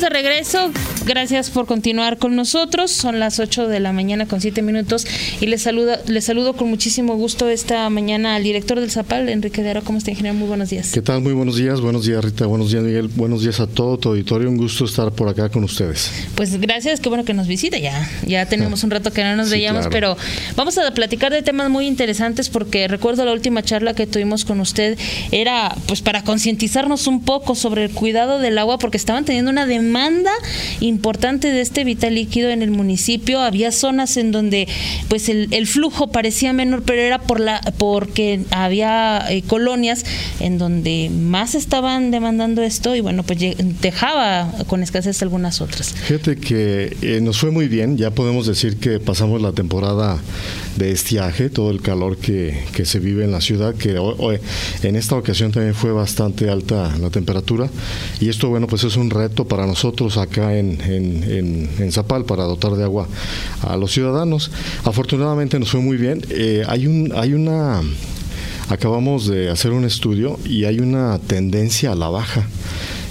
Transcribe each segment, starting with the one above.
de regreso. Gracias por continuar con nosotros. Son las 8 de la mañana con 7 minutos y les saluda, les saludo con muchísimo gusto esta mañana al director del Zapal, Enrique de Aro. ¿Cómo está, ingeniero? Muy buenos días. ¿Qué tal? Muy buenos días. Buenos días, Rita. Buenos días, Miguel. Buenos días a todo tu auditorio. Un gusto estar por acá con ustedes. Pues gracias. Qué bueno que nos visita ya. Ya tenemos un rato que no nos veíamos, pero vamos a platicar de temas muy interesantes porque recuerdo la última charla que tuvimos con usted era pues para concientizarnos un poco sobre el cuidado del agua porque estaban teniendo una demanda importante de este vital líquido en el municipio. Había zonas en donde pues el, flujo parecía menor, pero era por la porque había eh, colonias en donde más estaban demandando esto y bueno, pues dejaba con escasez algunas otras. Fíjate que eh, nos fue muy bien, ya podemos decir que pasamos la temporada de estiaje, todo el calor que, que se vive en la ciudad, que hoy, en esta ocasión también fue bastante alta la temperatura y esto bueno pues es un reto para nosotros acá en, en, en, Zapal para dotar de agua a los ciudadanos. Afortunadamente nos fue muy bien. Eh, hay, un, hay una acabamos de hacer un estudio y hay una tendencia a la baja.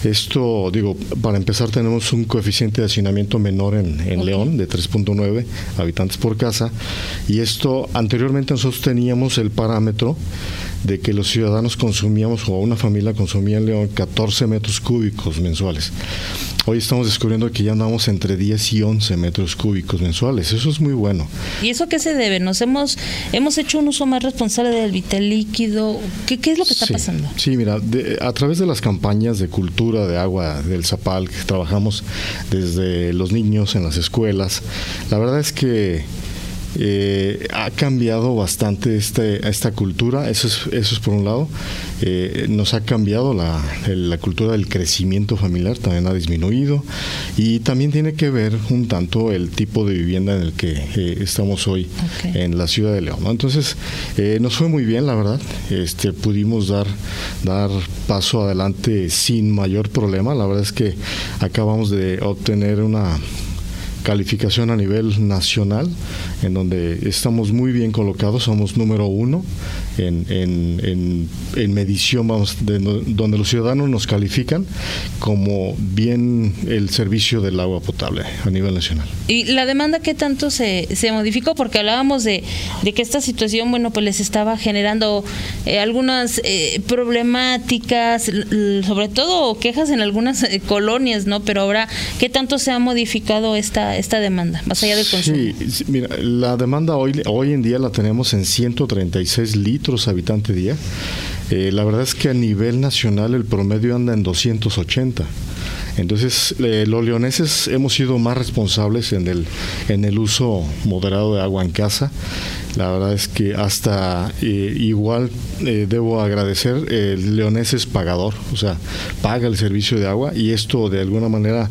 Esto, digo, para empezar tenemos un coeficiente de hacinamiento menor en, en León de 3.9 habitantes por casa y esto anteriormente nosotros teníamos el parámetro de que los ciudadanos consumíamos o una familia consumía en León 14 metros cúbicos mensuales. Hoy estamos descubriendo que ya andamos entre 10 y 11 metros cúbicos mensuales. Eso es muy bueno. ¿Y eso qué se debe? ¿Nos hemos, hemos hecho un uso más responsable del vital líquido? ¿Qué, qué es lo que está pasando? Sí, mira, a través de las campañas de cultura de agua del Zapal que trabajamos desde los niños en las escuelas, la verdad es que eh, ha cambiado bastante este, esta cultura, eso es, eso es por un lado. Eh, nos ha cambiado la, la, cultura del crecimiento familiar, también ha disminuido. Y también tiene que ver un tanto el tipo de vivienda en el que eh, estamos hoy en la ciudad de León. Entonces, nos fue muy bien, la verdad. Este, pudimos dar, dar paso adelante sin mayor problema. La verdad es que acabamos de obtener una calificación a nivel nacional, en donde estamos muy bien colocados, somos número uno en, en, en, medición, vamos, de, donde los ciudadanos nos califican como bien el servicio del agua potable a nivel nacional. ¿Y la demanda qué tanto se, se modificó? Porque hablábamos de, de, que esta situación, bueno, pues les estaba generando eh, algunas eh, problemáticas, sobre todo quejas en algunas eh, colonias, ¿no? Pero ahora, ¿qué tanto se ha modificado esta, esta demanda, más allá del consumo? Sí, mira, la demanda hoy, hoy en día la tenemos en 136 litros habitante día. Eh, la verdad es que a nivel nacional el promedio anda en 280. Entonces, eh, los leoneses hemos sido más responsables en el, en el uso moderado de agua en casa. La verdad es que hasta eh, igual eh, debo agradecer, el leonés es pagador, o sea, paga el servicio de agua y esto de alguna manera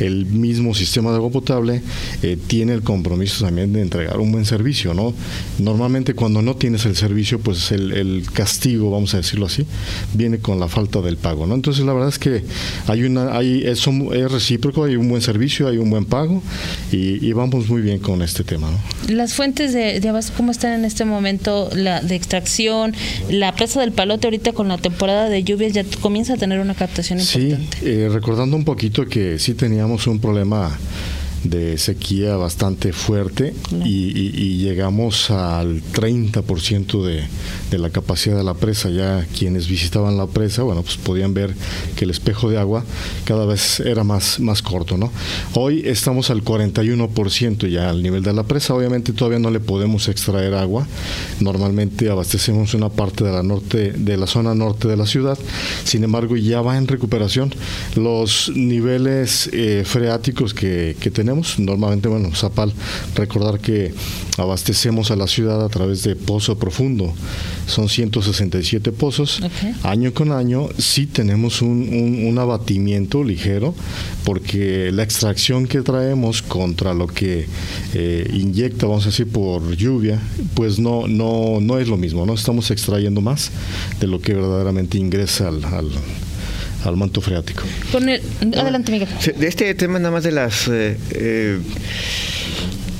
el mismo sistema de agua potable eh, tiene el compromiso también de entregar un buen servicio, ¿no? Normalmente cuando no tienes el servicio, pues el, castigo, vamos a decirlo así, viene con la falta del pago, ¿no? Entonces la verdad es que hay una, hay, es, es recíproco, hay un buen servicio, hay un buen pago y, vamos muy bien con este tema, ¿no? Las fuentes de, de ¿cómo están en este momento la de extracción? La presa del Palote ahorita con la temporada de lluvias ya comienza a tener una captación importante. Sí, eh, recordando un poquito que sí teníamos un problema de sequía bastante fuerte y, llegamos al 30% de, la capacidad de la presa. Ya quienes visitaban la presa, bueno, pues podían ver que el espejo de agua cada vez era más, más corto, ¿no? Hoy estamos al 41% ya al nivel de la presa. Obviamente todavía no le podemos extraer agua. Normalmente abastecemos una parte de la norte, de la zona norte de la ciudad. Sin embargo, ya va en recuperación. Los niveles eh, freáticos que, que tenemos Normalmente, bueno, Zapal, recordar que abastecemos a la ciudad a través de pozo profundo. Son 167 pozos. Año con año sí tenemos un, abatimiento ligero porque la extracción que traemos contra lo que eh, inyecta, vamos a decir, por lluvia, pues no, no, no es lo mismo. No estamos extrayendo más de lo que verdaderamente ingresa al al manto freático. adelante, Miguel. De este tema nada más de las... Eh, eh,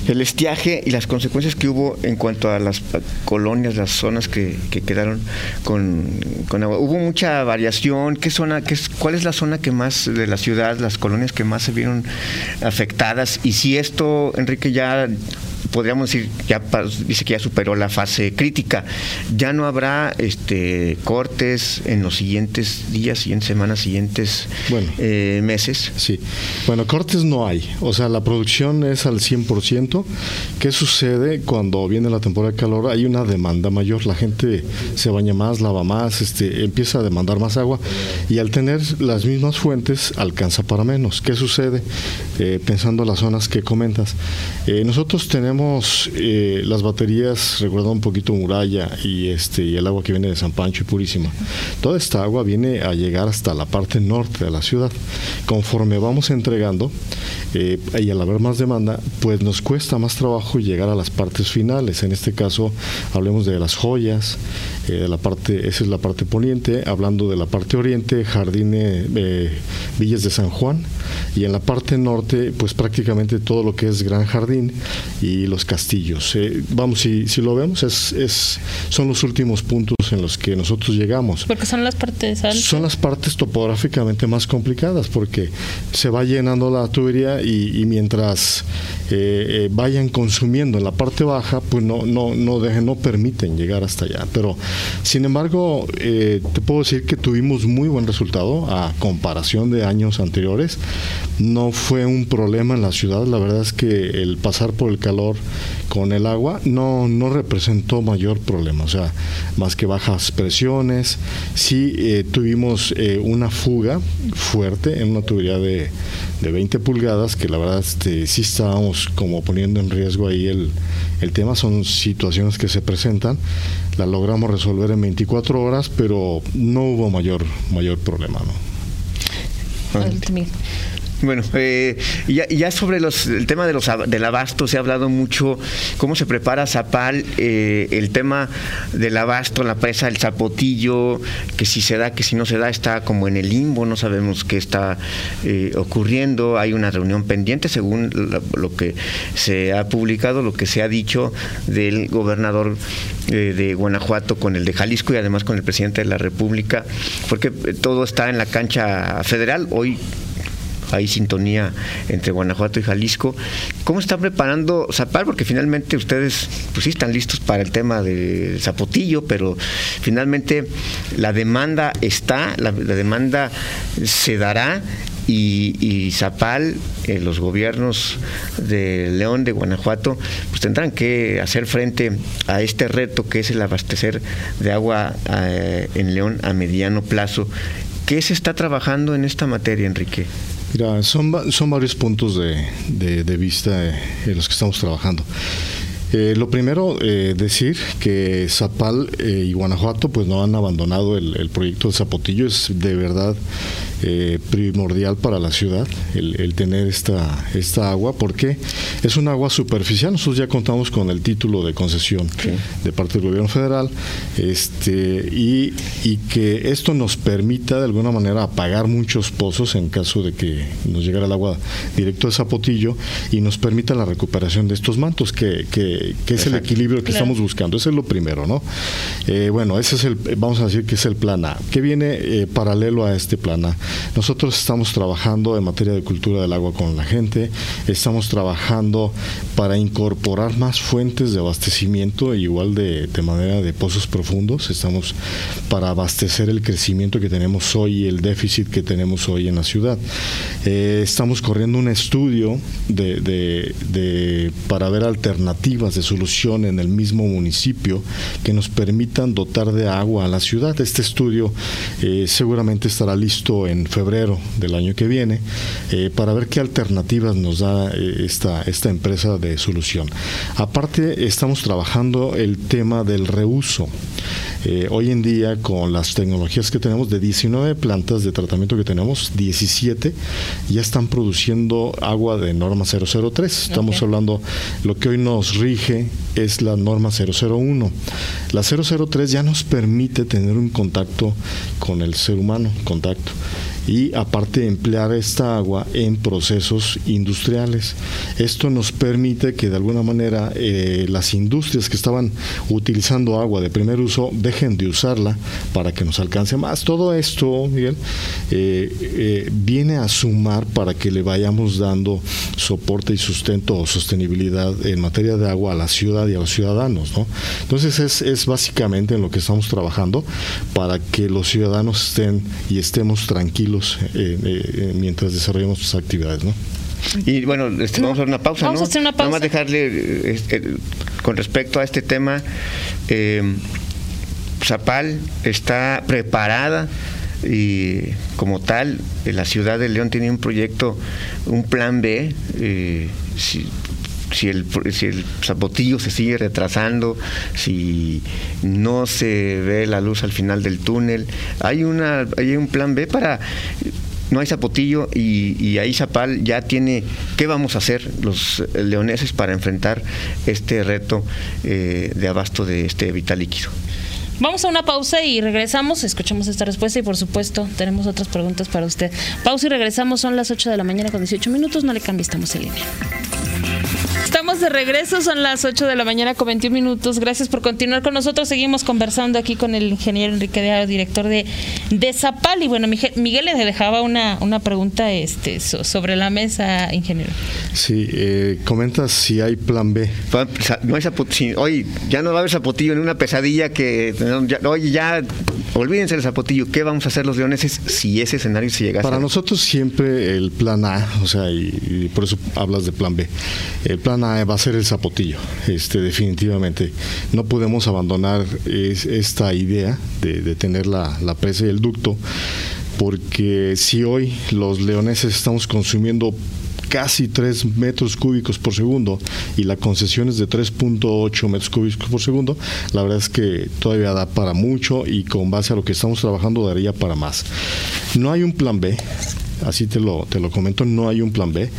el estiaje y las consecuencias que hubo en cuanto a las colonias, las zonas que, quedaron con, agua. Hubo mucha variación. ¿Qué zona, qué es, ¿Cuál es la zona que más de la ciudad, las colonias que más se vieron afectadas? Y si esto, Enrique, ya podríamos decir, ya dice que ya superó la fase crítica. Ya no habrá este cortes en los siguientes días, siguientes semanas, siguientes eh, meses. Sí. Bueno, cortes no hay. O sea, la producción es al 100%. ¿Qué sucede cuando viene la temporada de calor? Hay una demanda mayor. La gente se baña más, lava más, este, empieza a demandar más agua y al tener las mismas fuentes alcanza para menos. ¿Qué sucede? Eh, pensando en las zonas que comentas. Eh, nosotros tenemos tenemos eh, las baterías, recuerda un poquito Muralla y este y el agua que viene de San Pancho y Purísima. Toda esta agua viene a llegar hasta la parte norte de la ciudad. Conforme vamos entregando eh, y al haber más demanda, pues nos cuesta más trabajo llegar a las partes finales. En este caso, hablemos de las joyas, eh, de la parte, esa es la parte poniente, hablando de la parte oriente, jardines, villas de San Juan, y en la parte norte, pues prácticamente todo lo que es Gran Jardín y los castillos. Eh, vamos, si, si lo vemos, es, es, son los últimos puntos en los que nosotros llegamos. Porque son las partes Son las partes topográficamente más complicadas, porque se va llenando la tubería y, mientras eh, eh, vayan consumiendo en la parte baja, pues no, no, no, dejen, no permiten llegar hasta allá. Pero, sin embargo, te puedo decir que tuvimos muy buen resultado a comparación de años anteriores. No fue un problema en la ciudad, la verdad es que el pasar por el calor con el agua no, no representó mayor problema, o sea, más que bajas presiones. Sí eh, tuvimos eh, una fuga fuerte en una tubería de, de 20 pulgadas, que la verdad este, sí estábamos como poniendo en riesgo ahí el, el tema, son situaciones que se presentan. La logramos resolver en 24 horas, pero no hubo mayor, mayor problema. ¿no? Bueno, eh, ya, ya, sobre los, el tema de los, del abasto se ha hablado mucho, cómo se prepara Zapal, eh, el tema del abasto, la presa, el zapotillo, que si se da, que si no se da, está como en el limbo, no sabemos qué está eh, ocurriendo, hay una reunión pendiente según lo, que se ha publicado, lo que se ha dicho del gobernador eh, de Guanajuato con el de Jalisco y además con el presidente de la República, porque todo está en la cancha federal, hoy hay sintonía entre Guanajuato y Jalisco. ¿Cómo está preparando Zapal? Porque finalmente ustedes, pues sí, están listos para el tema del Zapotillo, pero finalmente la demanda está, la, demanda se dará y, Zapal, eh, los gobiernos de León, de Guanajuato, pues tendrán que hacer frente a este reto que es el abastecer de agua eh, en León a mediano plazo. ¿Qué se está trabajando en esta materia, Enrique? Mira, son, son varios puntos de, de, vista eh, en los que estamos trabajando. Eh, lo primero, eh, decir que Zapal y Guanajuato pues no han abandonado el, el proyecto de Zapotillo, es de verdad eh, primordial para la ciudad el, tener esta, esta agua, porque es un agua superficial. Nosotros ya contamos con el título de concesión de parte del gobierno federal este, y, y, que esto nos permita de alguna manera apagar muchos pozos en caso de que nos llegara el agua directo de Zapotillo y nos permita la recuperación de estos mantos, que, que, es el equilibrio que estamos buscando. Ese es lo primero, ¿no? Eh, bueno, ese es el, vamos a decir que es el plan A. ¿Qué viene eh, paralelo a este plan A? Nosotros estamos trabajando en materia de cultura del agua con la gente, estamos trabajando para incorporar más fuentes de abastecimiento, igual de, manera de pozos profundos, estamos para abastecer el crecimiento que tenemos hoy y el déficit que tenemos hoy en la ciudad. Eh, estamos corriendo un estudio de, para ver alternativas de solución en el mismo municipio que nos permitan dotar de agua a la ciudad. Este estudio eh, seguramente estará listo en en febrero del año que viene eh, para ver qué alternativas nos da eh, esta, esta empresa de solución. Aparte, estamos trabajando el tema del reuso. Eh, hoy en día, con las tecnologías que tenemos, de 19 plantas de tratamiento que tenemos, 17 ya están produciendo agua de norma 003. Estamos hablando, lo que hoy nos rige es la norma 001. La 003 ya nos permite tener un contacto con el ser humano, contacto y aparte emplear esta agua en procesos industriales. Esto nos permite que de alguna manera eh, las industrias que estaban utilizando agua de primer uso dejen de usarla para que nos alcance más. Todo esto, Miguel, eh, eh, viene a sumar para que le vayamos dando soporte y sustento o sostenibilidad en materia de agua a la ciudad y a los ciudadanos. ¿no? Entonces es, es básicamente en lo que estamos trabajando para que los ciudadanos estén y estemos tranquilos mientras desarrollamos sus actividades. ¿no? Y bueno, este, vamos a hacer una pausa, vamos ¿no? A hacer una pausa. Vamos a dejarle este, con respecto a este tema. Eh, Zapal está preparada y como tal la ciudad de León tiene un proyecto, un plan B. Eh, si, si el, si el zapotillo se sigue retrasando, si no se ve la luz al final del túnel, hay una hay un plan B para no hay zapotillo y, ahí Zapal ya tiene qué vamos a hacer los leoneses para enfrentar este reto eh, de abasto de este vital líquido. Vamos a una pausa y regresamos, escuchamos esta respuesta y por supuesto tenemos otras preguntas para usted. Pausa y regresamos, son las 8 de la mañana con 18 minutos, no le cambie, estamos en línea. Estamos de regreso, son las 8 de la mañana con 21 minutos. Gracias por continuar con nosotros. Seguimos conversando aquí con el ingeniero Enrique de director de, de Zapal. Y bueno, Miguel, le dejaba una, una pregunta este, sobre la mesa, ingeniero. Sí, eh, comentas si hay plan B. No hay hoy ya no va a haber zapotillo en una pesadilla que. oye, ya olvídense del zapotillo. ¿Qué vamos a hacer los leoneses si ese escenario se llegase? Para nosotros siempre el plan A, o sea, y por eso hablas de plan B. El plan A va a ser el zapotillo, este, definitivamente. No podemos abandonar esta idea de, tener la, la presa y el ducto, porque si hoy los leoneses estamos consumiendo casi 3 metros cúbicos por segundo y la concesión es de 3.8 metros cúbicos por segundo, la verdad es que todavía da para mucho y con base a lo que estamos trabajando daría para más. No hay un plan B, así te lo, te lo comento, no hay un plan B,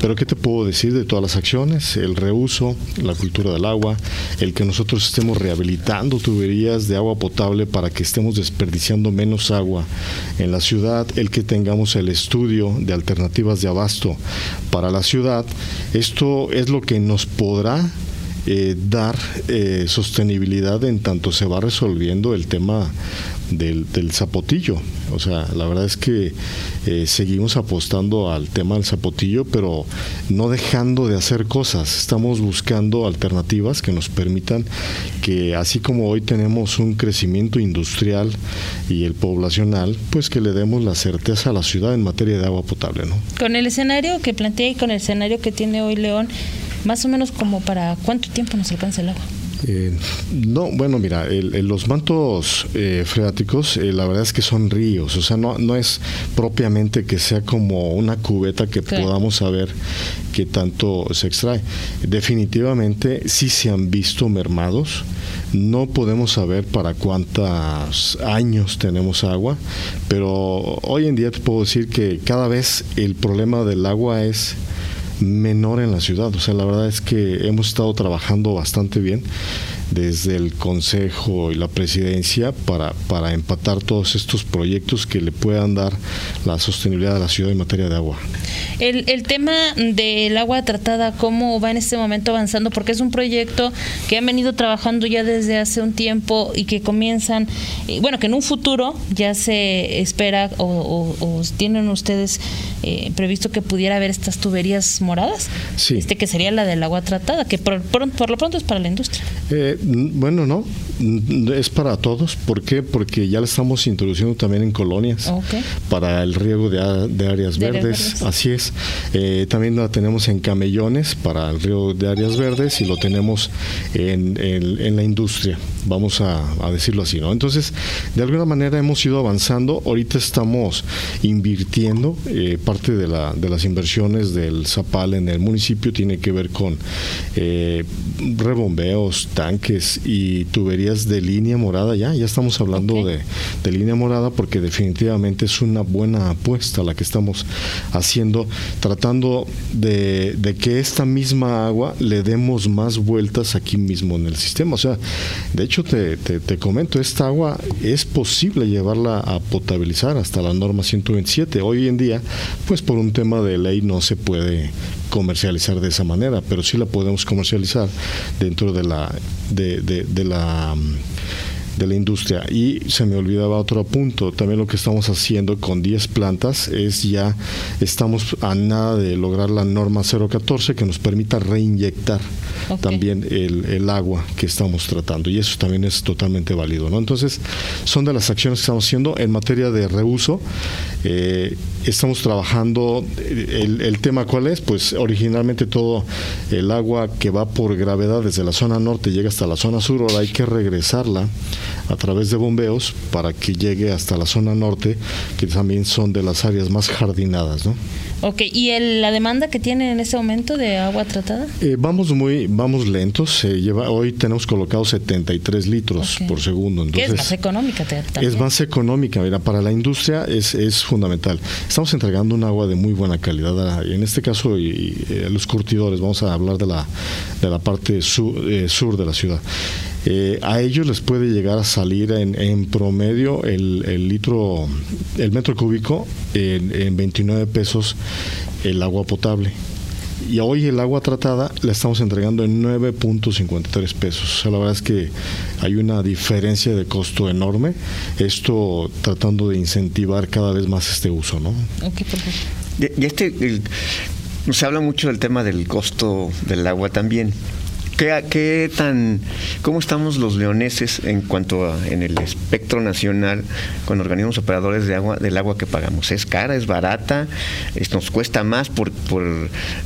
pero ¿qué te puedo decir de todas las acciones? El reuso, la cultura del agua, el que nosotros estemos rehabilitando tuberías de agua potable para que estemos desperdiciando menos agua en la ciudad, el que tengamos el estudio de alternativas de abasto para la ciudad, esto es lo que nos podrá eh, dar eh, sostenibilidad en tanto se va resolviendo el tema del, zapotillo. O sea, la verdad es que eh, seguimos apostando al tema del zapotillo, pero no dejando de hacer cosas. Estamos buscando alternativas que nos permitan que, así como hoy tenemos un crecimiento industrial y el poblacional, pues que le demos la certeza a la ciudad en materia de agua potable. ¿no? Con el escenario que plantea y con el escenario que tiene hoy León, más o menos como para cuánto tiempo nos alcanza el agua. Eh, no, bueno, mira, los mantos eh, freáticos, eh, la verdad es que son ríos, o sea, no, no es propiamente que sea como una cubeta que podamos saber qué tanto se extrae. Definitivamente sí se han visto mermados, no podemos saber para cuántos años tenemos agua, pero hoy en día te puedo decir que cada vez el problema del agua es menor en la ciudad. O sea, la verdad es que hemos estado trabajando bastante bien desde el Consejo y la Presidencia para, para empatar todos estos proyectos que le puedan dar la sostenibilidad a la ciudad en materia de agua. El, el tema del agua tratada, ¿cómo va en este momento avanzando? Porque es un proyecto que han venido trabajando ya desde hace un tiempo y que comienzan, bueno, que en un futuro ya se espera o, tienen ustedes eh, previsto que pudiera haber estas tuberías moradas. Sí. Este que sería la del agua tratada, que por, por, lo pronto es para la industria. Eh, bueno, no, es para todos. ¿Por qué? Porque ya la estamos introduciendo también en colonias para el riego de, áreas verdes. Así es. Eh, también la tenemos en camellones para el riego de áreas verdes y lo tenemos en, la industria, vamos a, decirlo así, ¿no? Entonces, de alguna manera hemos ido avanzando. Ahorita estamos invirtiendo. Eh, parte de, la, de las inversiones del Zapal en el municipio tiene que ver con eh, rebombeos, tanques y tuberías de línea morada ya, ya estamos hablando de, de, línea morada porque definitivamente es una buena apuesta la que estamos haciendo, tratando de, de que esta misma agua le demos más vueltas aquí mismo en el sistema. O sea, de hecho te, te, te comento, esta agua es posible llevarla a potabilizar hasta la norma 127. Hoy en día, pues por un tema de ley no se puede comercializar de esa manera, pero sí la podemos comercializar dentro de la de, de, de la de la industria. Y se me olvidaba otro punto, también lo que estamos haciendo con 10 plantas es ya estamos a nada de lograr la norma 014 que nos permita reinyectar también el, el, agua que estamos tratando y eso también es totalmente válido. ¿no? Entonces, son de las acciones que estamos haciendo en materia de reuso. Eh, estamos trabajando, el, el tema cuál es, pues originalmente todo el agua que va por gravedad desde la zona norte llega hasta la zona sur, ahora hay que regresarla a través de bombeos para que llegue hasta la zona norte, que también son de las áreas más jardinadas, ¿no? Ok, ¿y el, la demanda que tiene en este momento de agua tratada? Eh, vamos muy, vamos lentos. Se lleva, hoy tenemos colocado 73 litros okay. por segundo. Entonces, ¿Qué es más económica? También? Es más económica. Mira, para la industria es, es fundamental. Estamos entregando un agua de muy buena calidad. En este caso, y, y, los curtidores, vamos a hablar de la, de la parte sur, eh, sur de la ciudad. Eh, a ellos les puede llegar a salir en, en promedio el, el, litro, el metro cúbico en, en 29 pesos el agua potable y hoy el agua tratada la estamos entregando en 9.53 pesos. O sea, la verdad es que hay una diferencia de costo enorme. Esto tratando de incentivar cada vez más este uso, ¿no? Okay, perfecto. Y este, el, se habla mucho del tema del costo del agua también. ¿Qué, ¿Qué, tan, cómo estamos los leoneses en cuanto a en el espectro nacional con organismos operadores de agua del agua que pagamos? ¿Es cara, es barata? Es, ¿Nos cuesta más por, por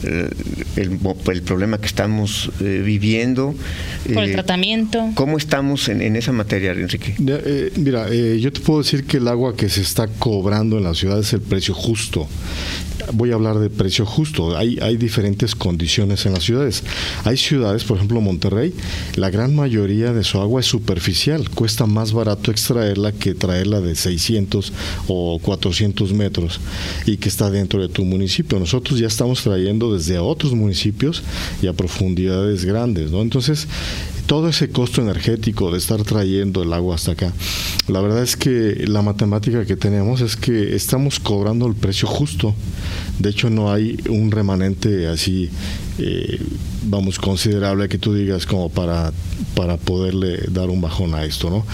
eh, el, el, problema que estamos eh, viviendo? Por el eh, tratamiento. ¿Cómo estamos en, en esa materia, Enrique? Eh, mira, yo te puedo decir que el agua que se está cobrando en la ciudad es el precio justo voy a hablar de precio justo. Hay, hay diferentes condiciones en las ciudades. Hay ciudades, por ejemplo Monterrey, la gran mayoría de su agua es superficial. Cuesta más barato extraerla que traerla de 600 o 400 metros y que está dentro de tu municipio. Nosotros ya estamos trayendo desde otros municipios y a profundidades grandes. ¿no? Entonces, todo ese costo energético de estar trayendo el agua hasta acá, la verdad es que la matemática que tenemos es que estamos cobrando el precio justo. De hecho, no hay un remanente así, eh, vamos, considerable que tú digas como para, para poderle dar un bajón a esto, ¿no?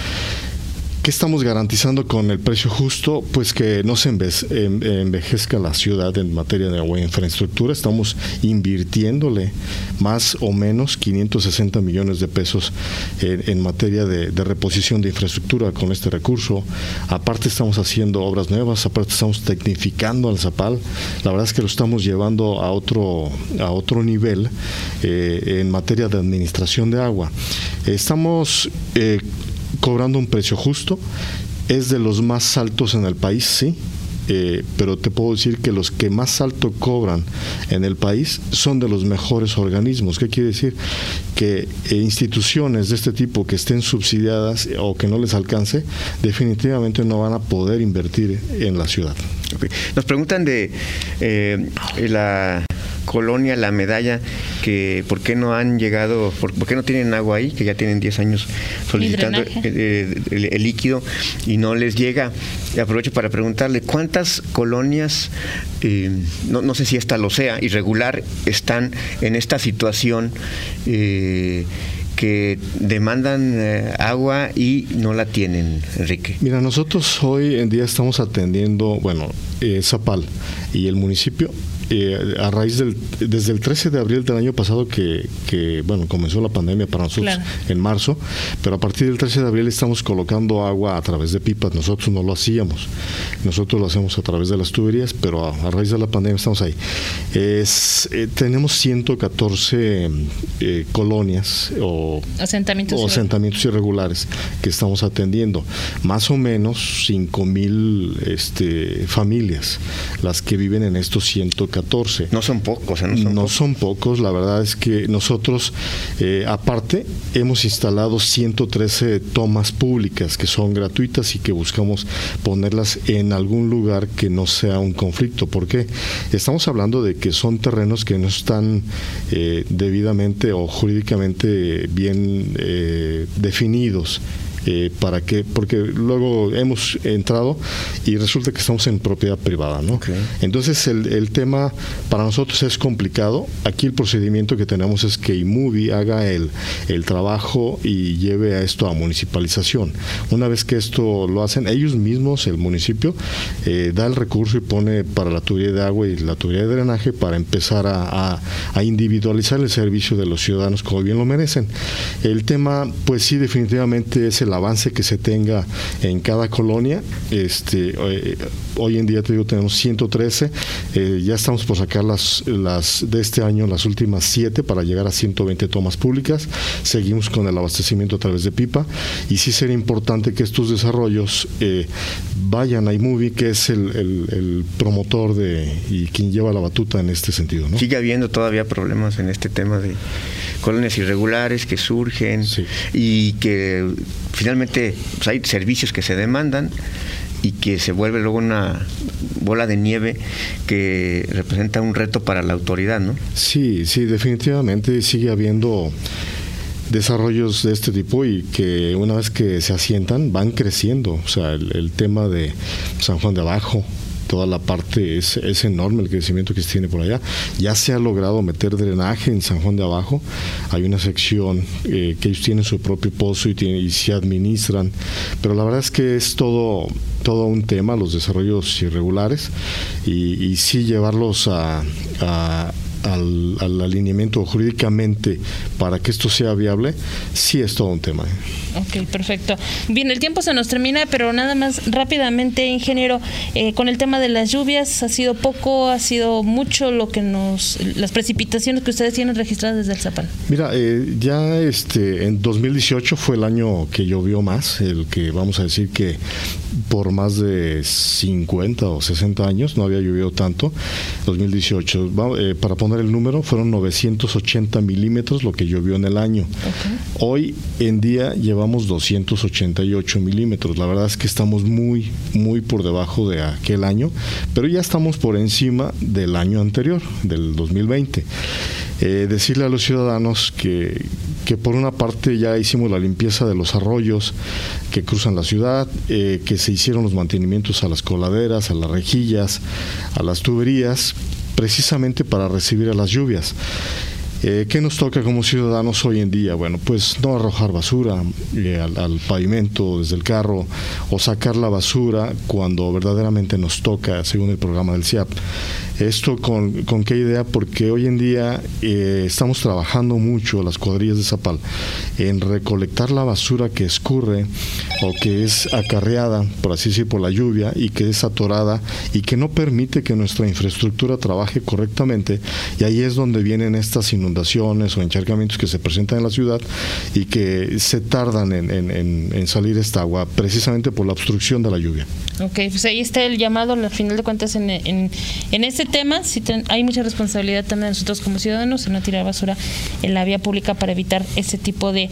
¿Qué estamos garantizando con el precio justo? Pues que no se envejezca la ciudad en materia de agua e infraestructura. Estamos invirtiéndole más o menos 560 millones de pesos en, materia de, de, reposición de infraestructura con este recurso. Aparte estamos haciendo obras nuevas, aparte estamos tecnificando al Zapal. La verdad es que lo estamos llevando a otro, a otro nivel eh, en materia de administración de agua. Estamos eh, cobrando un precio justo. Es de los más altos en el país, sí, eh, pero te puedo decir que los que más alto cobran en el país son de los mejores organismos. ¿Qué quiere decir? Que eh, instituciones de este tipo que estén subsidiadas o que no les alcance, definitivamente no van a poder invertir en la ciudad. Okay. Nos preguntan de eh, la colonia La Medalla, que por qué no han llegado, por, por qué no tienen agua ahí, que ya tienen 10 años solicitando el, el, el, líquido y no les llega. Y aprovecho para preguntarle, ¿cuántas colonias, eh, no, no, sé si esta lo sea, irregular, están en esta situación? Eh, que demandan eh, agua y no la tienen, Enrique? Mira, nosotros hoy en día estamos atendiendo, bueno, eh, Zapal y el municipio eh, a raíz del desde el 13 de abril del año pasado que, que bueno comenzó la pandemia para nosotros claro. en marzo pero a partir del 13 de abril estamos colocando agua a través de pipas nosotros no lo hacíamos nosotros lo hacemos a través de las tuberías pero a, a raíz de la pandemia estamos ahí es, eh, tenemos 114 eh, colonias o asentamientos, o asentamientos irregulares que estamos atendiendo más o menos 5 mil este, familias familias las que viven en estos 114. No son pocos, ¿eh? no, son, pocos. La verdad es que nosotros, eh, aparte, hemos instalado 113 tomas públicas que son gratuitas y que buscamos ponerlas en algún lugar que no sea un conflicto. porque Estamos hablando de que son terrenos que no están eh, debidamente o jurídicamente bien definidos eh, para que, porque luego hemos entrado y resulta que estamos en propiedad privada, ¿no? Entonces el, el, tema para nosotros es complicado. Aquí el procedimiento que tenemos es que IMUBI haga el, el trabajo y lleve a esto a municipalización. Una vez que esto lo hacen ellos mismos, el municipio, eh, da el recurso y pone para la tubería de agua y la tubería de drenaje para empezar a, a individualizar el servicio de los ciudadanos como bien lo merecen. El tema, pues sí, definitivamente es el avance que se tenga en cada colonia. Este, eh, hoy en día te digo, tenemos 113, eh, ya estamos por sacar las, las de este año, las últimas 7 para llegar a 120 tomas públicas. Seguimos con el abastecimiento a través de pipa y sí sería importante que estos desarrollos eh, vayan a iMovie, que es el, promotor de y quien lleva la batuta en este sentido. ¿no? Sigue habiendo todavía problemas en este tema de colonias irregulares que surgen y que finalmente pues, hay servicios que se demandan y que se vuelve luego una bola de nieve que representa un reto para la autoridad, ¿no? Sí, sí, definitivamente sigue habiendo desarrollos de este tipo y que una vez que se asientan van creciendo. O sea, el tema de San Juan de Abajo, toda la parte es, es enorme el crecimiento que se tiene por allá. Ya se ha logrado meter drenaje en San Juan de Abajo. Hay una sección eh, que ellos tienen su propio pozo y, y se administran. Pero la verdad es que es todo, todo un tema, los desarrollos irregulares, y sí llevarlos a, al, al, alineamiento jurídicamente para que esto sea viable, sí es todo un tema. ¿eh? Ok, perfecto. Bien, el tiempo se nos termina, pero nada más rápidamente, ingeniero, eh, con el tema de las lluvias, ¿ha sido poco, ha sido mucho lo que nos, las precipitaciones que ustedes tienen registradas desde el Zapal? Mira, eh, ya este, en 2018 fue el año que llovió más, el que vamos a decir que por más de 50 o 60 años no había llovido tanto. 2018, para poner el número, fueron 980 milímetros lo que llovió en el año. Hoy en día llevamos 288 milímetros. La verdad es que estamos muy, muy por debajo de aquel año, pero ya estamos por encima del año anterior, del 2020. Eh, decirle a los ciudadanos que, que, por una parte ya hicimos la limpieza de los arroyos que cruzan la ciudad, eh, que se hicieron los mantenimientos a las coladeras, a las rejillas, a las tuberías, precisamente para recibir a las lluvias. Eh, ¿Qué nos toca como ciudadanos hoy en día? Bueno, pues no arrojar basura eh, al, pavimento desde el carro o sacar la basura cuando verdaderamente nos toca, según el programa del CIAP. ¿Esto con, con qué idea? Porque hoy en día eh, estamos trabajando mucho, las cuadrillas de Zapal, en recolectar la basura que escurre o que es acarreada, por así decir, por la lluvia y que es atorada y que no permite que nuestra infraestructura trabaje correctamente. Y ahí es donde vienen estas inundaciones o encharcamientos que se presentan en la ciudad y que se tardan en, en, salir esta agua precisamente por la obstrucción de la lluvia. Ok, pues ahí está el llamado, al final de cuentas, en, en, en este tema hay mucha responsabilidad también de nosotros como ciudadanos en no tirar basura en la vía pública para evitar ese tipo de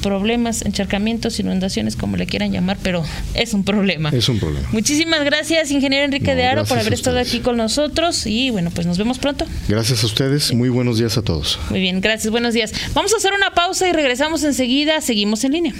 problemas, encharcamientos, inundaciones, como le quieran llamar, pero es un problema. Es un problema. Muchísimas gracias, ingeniero Enrique de Aro, por haber estado aquí con nosotros y bueno, pues nos vemos pronto. Gracias a ustedes, muy buenos días a todos. Muy bien, gracias, buenos días. Vamos a hacer una pausa y regresamos enseguida, seguimos en línea.